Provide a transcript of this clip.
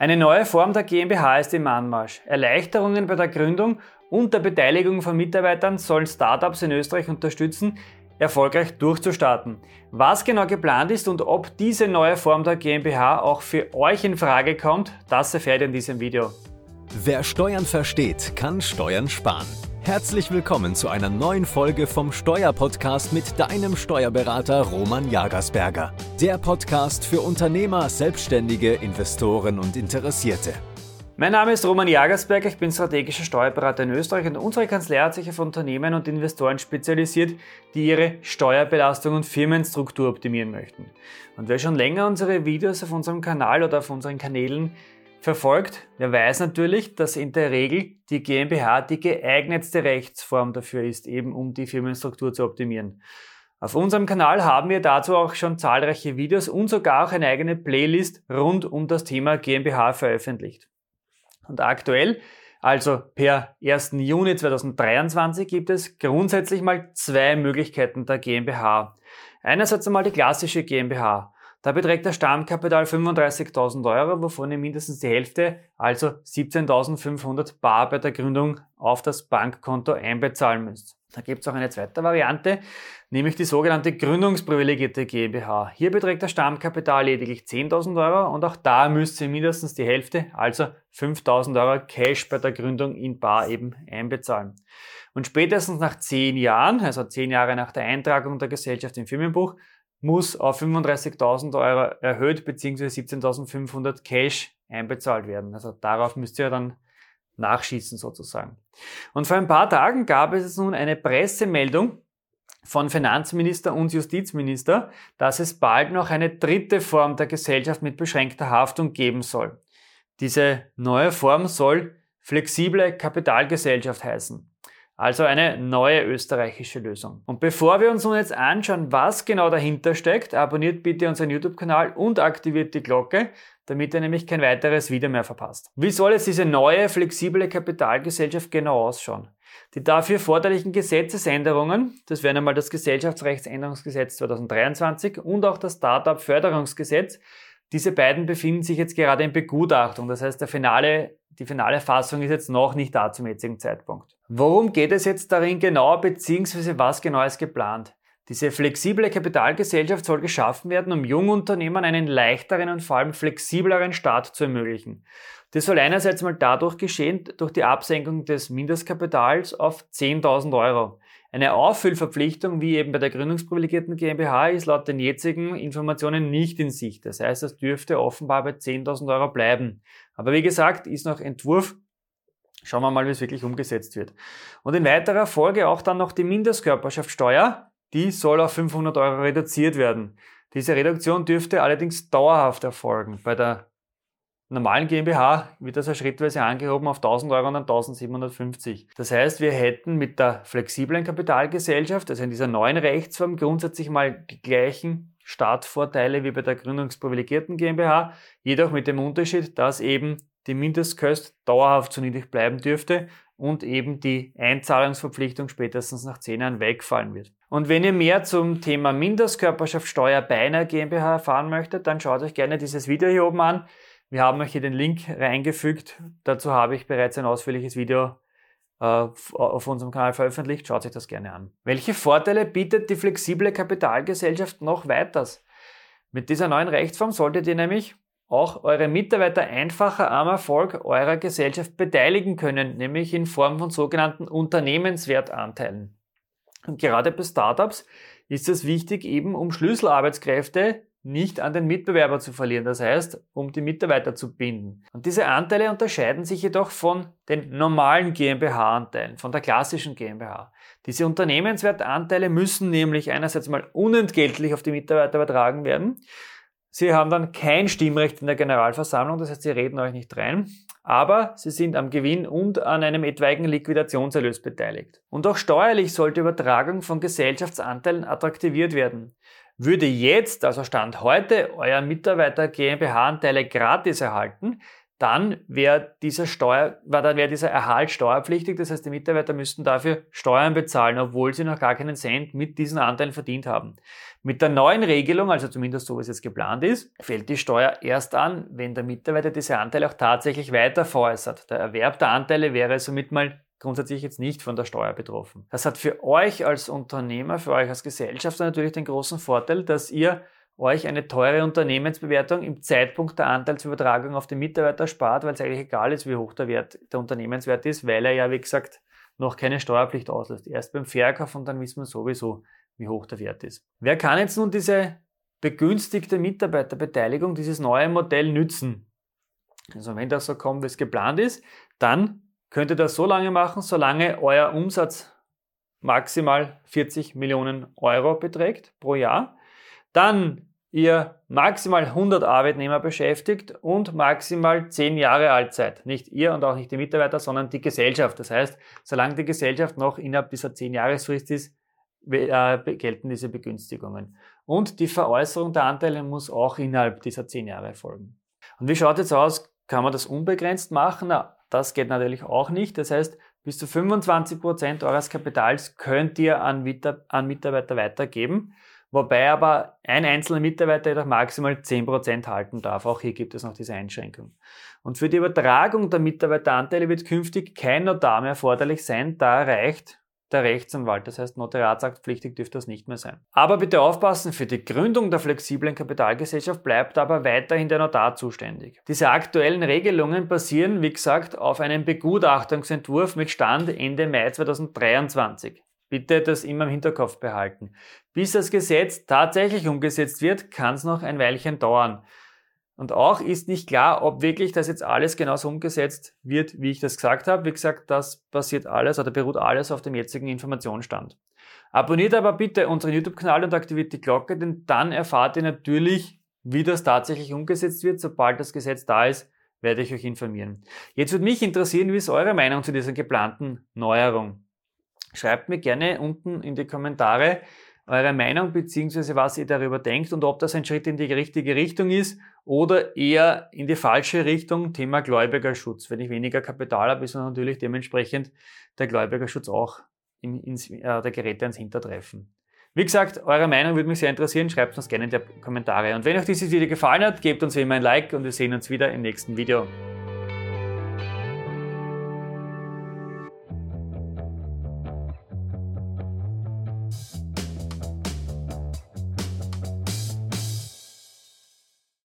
Eine neue Form der GmbH ist im Anmarsch. Erleichterungen bei der Gründung und der Beteiligung von Mitarbeitern sollen Startups in Österreich unterstützen, erfolgreich durchzustarten. Was genau geplant ist und ob diese neue Form der GmbH auch für euch in Frage kommt, das erfährt ihr in diesem Video. Wer Steuern versteht, kann Steuern sparen. Herzlich willkommen zu einer neuen Folge vom Steuerpodcast mit deinem Steuerberater Roman Jagersberger. Der Podcast für Unternehmer, Selbstständige, Investoren und Interessierte. Mein Name ist Roman Jagersberger, ich bin strategischer Steuerberater in Österreich und unsere Kanzlei hat sich auf Unternehmen und Investoren spezialisiert, die ihre Steuerbelastung und Firmenstruktur optimieren möchten. Und wer schon länger unsere Videos auf unserem Kanal oder auf unseren Kanälen verfolgt, der weiß natürlich, dass in der Regel die GmbH die geeignetste Rechtsform dafür ist, eben um die Firmenstruktur zu optimieren. Auf unserem Kanal haben wir dazu auch schon zahlreiche Videos und sogar auch eine eigene Playlist rund um das Thema GmbH veröffentlicht. Und aktuell, also per 1. Juni 2023, gibt es grundsätzlich mal zwei Möglichkeiten der GmbH. Einerseits einmal die klassische GmbH. Da beträgt das Stammkapital 35.000 Euro, wovon ihr mindestens die Hälfte, also 17.500 Bar bei der Gründung auf das Bankkonto einbezahlen müsst. Da gibt es auch eine zweite Variante, nämlich die sogenannte gründungsprivilegierte GmbH. Hier beträgt das Stammkapital lediglich 10.000 Euro und auch da müsst ihr mindestens die Hälfte, also 5.000 Euro Cash bei der Gründung in Bar eben einbezahlen. Und spätestens nach 10 Jahren, also 10 Jahre nach der Eintragung der Gesellschaft im Firmenbuch, muss auf 35.000 Euro erhöht bzw. 17.500 Cash einbezahlt werden. Also darauf müsst ihr dann nachschießen sozusagen. Und vor ein paar Tagen gab es nun eine Pressemeldung von Finanzminister und Justizminister, dass es bald noch eine dritte Form der Gesellschaft mit beschränkter Haftung geben soll. Diese neue Form soll flexible Kapitalgesellschaft heißen. Also eine neue österreichische Lösung. Und bevor wir uns nun jetzt anschauen, was genau dahinter steckt, abonniert bitte unseren YouTube-Kanal und aktiviert die Glocke, damit ihr nämlich kein weiteres Video mehr verpasst. Wie soll jetzt diese neue flexible Kapitalgesellschaft genau ausschauen? Die dafür erforderlichen Gesetzesänderungen, das wären einmal das Gesellschaftsrechtsänderungsgesetz 2023 und auch das Startup-Förderungsgesetz, diese beiden befinden sich jetzt gerade in Begutachtung. Das heißt, der finale, die finale Fassung ist jetzt noch nicht da zum jetzigen Zeitpunkt. Worum geht es jetzt darin genau, beziehungsweise was genau ist geplant? Diese flexible Kapitalgesellschaft soll geschaffen werden, um Jungunternehmern einen leichteren und vor allem flexibleren Start zu ermöglichen. Das soll einerseits mal dadurch geschehen, durch die Absenkung des Mindestkapitals auf 10.000 Euro. Eine Auffüllverpflichtung, wie eben bei der gründungsprivilegierten GmbH, ist laut den jetzigen Informationen nicht in Sicht. Das heißt, das dürfte offenbar bei 10.000 Euro bleiben. Aber wie gesagt, ist noch Entwurf. Schauen wir mal, wie es wirklich umgesetzt wird. Und in weiterer Folge auch dann noch die Mindestkörperschaftssteuer. Die soll auf 500 Euro reduziert werden. Diese Reduktion dürfte allerdings dauerhaft erfolgen. Bei der normalen GmbH wird das ja schrittweise angehoben auf 1000 Euro und dann 1750. Das heißt, wir hätten mit der flexiblen Kapitalgesellschaft, also in dieser neuen Rechtsform, grundsätzlich mal die gleichen Startvorteile wie bei der gründungsprivilegierten GmbH, jedoch mit dem Unterschied, dass eben die Mindestkost dauerhaft so niedrig bleiben dürfte und eben die Einzahlungsverpflichtung spätestens nach 10 Jahren wegfallen wird. Und wenn ihr mehr zum Thema Mindestkörperschaftssteuer bei einer GmbH erfahren möchtet, dann schaut euch gerne dieses Video hier oben an. Wir haben euch hier den Link reingefügt. Dazu habe ich bereits ein ausführliches Video äh, auf unserem Kanal veröffentlicht. Schaut euch das gerne an. Welche Vorteile bietet die flexible Kapitalgesellschaft noch weiters? Mit dieser neuen Rechtsform solltet ihr nämlich auch eure Mitarbeiter einfacher am Erfolg eurer Gesellschaft beteiligen können, nämlich in Form von sogenannten Unternehmenswertanteilen. Und gerade bei Startups ist es wichtig, eben um Schlüsselarbeitskräfte nicht an den Mitbewerber zu verlieren, das heißt, um die Mitarbeiter zu binden. Und diese Anteile unterscheiden sich jedoch von den normalen GmbH-Anteilen, von der klassischen GmbH. Diese Unternehmenswertanteile müssen nämlich einerseits mal unentgeltlich auf die Mitarbeiter übertragen werden. Sie haben dann kein Stimmrecht in der Generalversammlung, das heißt, sie reden euch nicht rein, aber sie sind am Gewinn und an einem etwaigen Liquidationserlös beteiligt. Und auch steuerlich sollte Übertragung von Gesellschaftsanteilen attraktiviert werden. Würde jetzt, also Stand heute, euer Mitarbeiter GmbH-Anteile gratis erhalten, dann wäre dieser Steuer, dann wäre dieser Erhalt steuerpflichtig. Das heißt, die Mitarbeiter müssten dafür Steuern bezahlen, obwohl sie noch gar keinen Cent mit diesen Anteilen verdient haben. Mit der neuen Regelung, also zumindest so wie es jetzt geplant ist, fällt die Steuer erst an, wenn der Mitarbeiter diese Anteile auch tatsächlich weiter veräußert. Der Erwerb der Anteile wäre somit mal grundsätzlich jetzt nicht von der Steuer betroffen. Das hat für euch als Unternehmer, für euch als Gesellschafter natürlich den großen Vorteil, dass ihr euch eine teure Unternehmensbewertung im Zeitpunkt der Anteilsübertragung auf den Mitarbeiter spart, weil es eigentlich egal ist, wie hoch der Wert der Unternehmenswert ist, weil er ja, wie gesagt, noch keine Steuerpflicht auslöst. Erst beim Verkauf und dann wissen wir sowieso, wie hoch der Wert ist. Wer kann jetzt nun diese begünstigte Mitarbeiterbeteiligung, dieses neue Modell nützen? Also wenn das so kommt, wie es geplant ist, dann könnt ihr das so lange machen, solange euer Umsatz maximal 40 Millionen Euro beträgt pro Jahr. Dann ihr maximal 100 Arbeitnehmer beschäftigt und maximal 10 Jahre alt seid. Nicht ihr und auch nicht die Mitarbeiter, sondern die Gesellschaft. Das heißt, solange die Gesellschaft noch innerhalb dieser 10 Jahresfrist ist, äh, gelten diese Begünstigungen. Und die Veräußerung der Anteile muss auch innerhalb dieser 10 Jahre erfolgen. Und wie schaut jetzt aus? Kann man das unbegrenzt machen? Na, das geht natürlich auch nicht. Das heißt, bis zu 25 Prozent eures Kapitals könnt ihr an, Mitarbeiter weitergeben. Wobei aber ein einzelner Mitarbeiter jedoch maximal 10% halten darf. Auch hier gibt es noch diese Einschränkung. Und für die Übertragung der Mitarbeiteranteile wird künftig kein Notar mehr erforderlich sein, da reicht der Rechtsanwalt. Das heißt, notariatsaktpflichtig dürfte das nicht mehr sein. Aber bitte aufpassen, für die Gründung der flexiblen Kapitalgesellschaft bleibt aber weiterhin der Notar zuständig. Diese aktuellen Regelungen basieren, wie gesagt, auf einem Begutachtungsentwurf mit Stand Ende Mai 2023. Bitte das immer im Hinterkopf behalten. Bis das Gesetz tatsächlich umgesetzt wird, kann es noch ein Weilchen dauern. Und auch ist nicht klar, ob wirklich das jetzt alles genauso umgesetzt wird, wie ich das gesagt habe. Wie gesagt, das basiert alles oder beruht alles auf dem jetzigen Informationsstand. Abonniert aber bitte unseren YouTube-Kanal und aktiviert die Glocke, denn dann erfahrt ihr natürlich, wie das tatsächlich umgesetzt wird. Sobald das Gesetz da ist, werde ich euch informieren. Jetzt würde mich interessieren, wie ist eure Meinung zu dieser geplanten Neuerung? Schreibt mir gerne unten in die Kommentare eure Meinung bzw. was ihr darüber denkt und ob das ein Schritt in die richtige Richtung ist oder eher in die falsche Richtung, Thema Gläubigerschutz. Wenn ich weniger Kapital habe, ist natürlich dementsprechend der Gläubigerschutz auch in, ins, äh, der Geräte ans Hintertreffen. Wie gesagt, eure Meinung würde mich sehr interessieren. Schreibt uns gerne in die Kommentare. Und wenn euch dieses Video gefallen hat, gebt uns wie immer ein Like und wir sehen uns wieder im nächsten Video.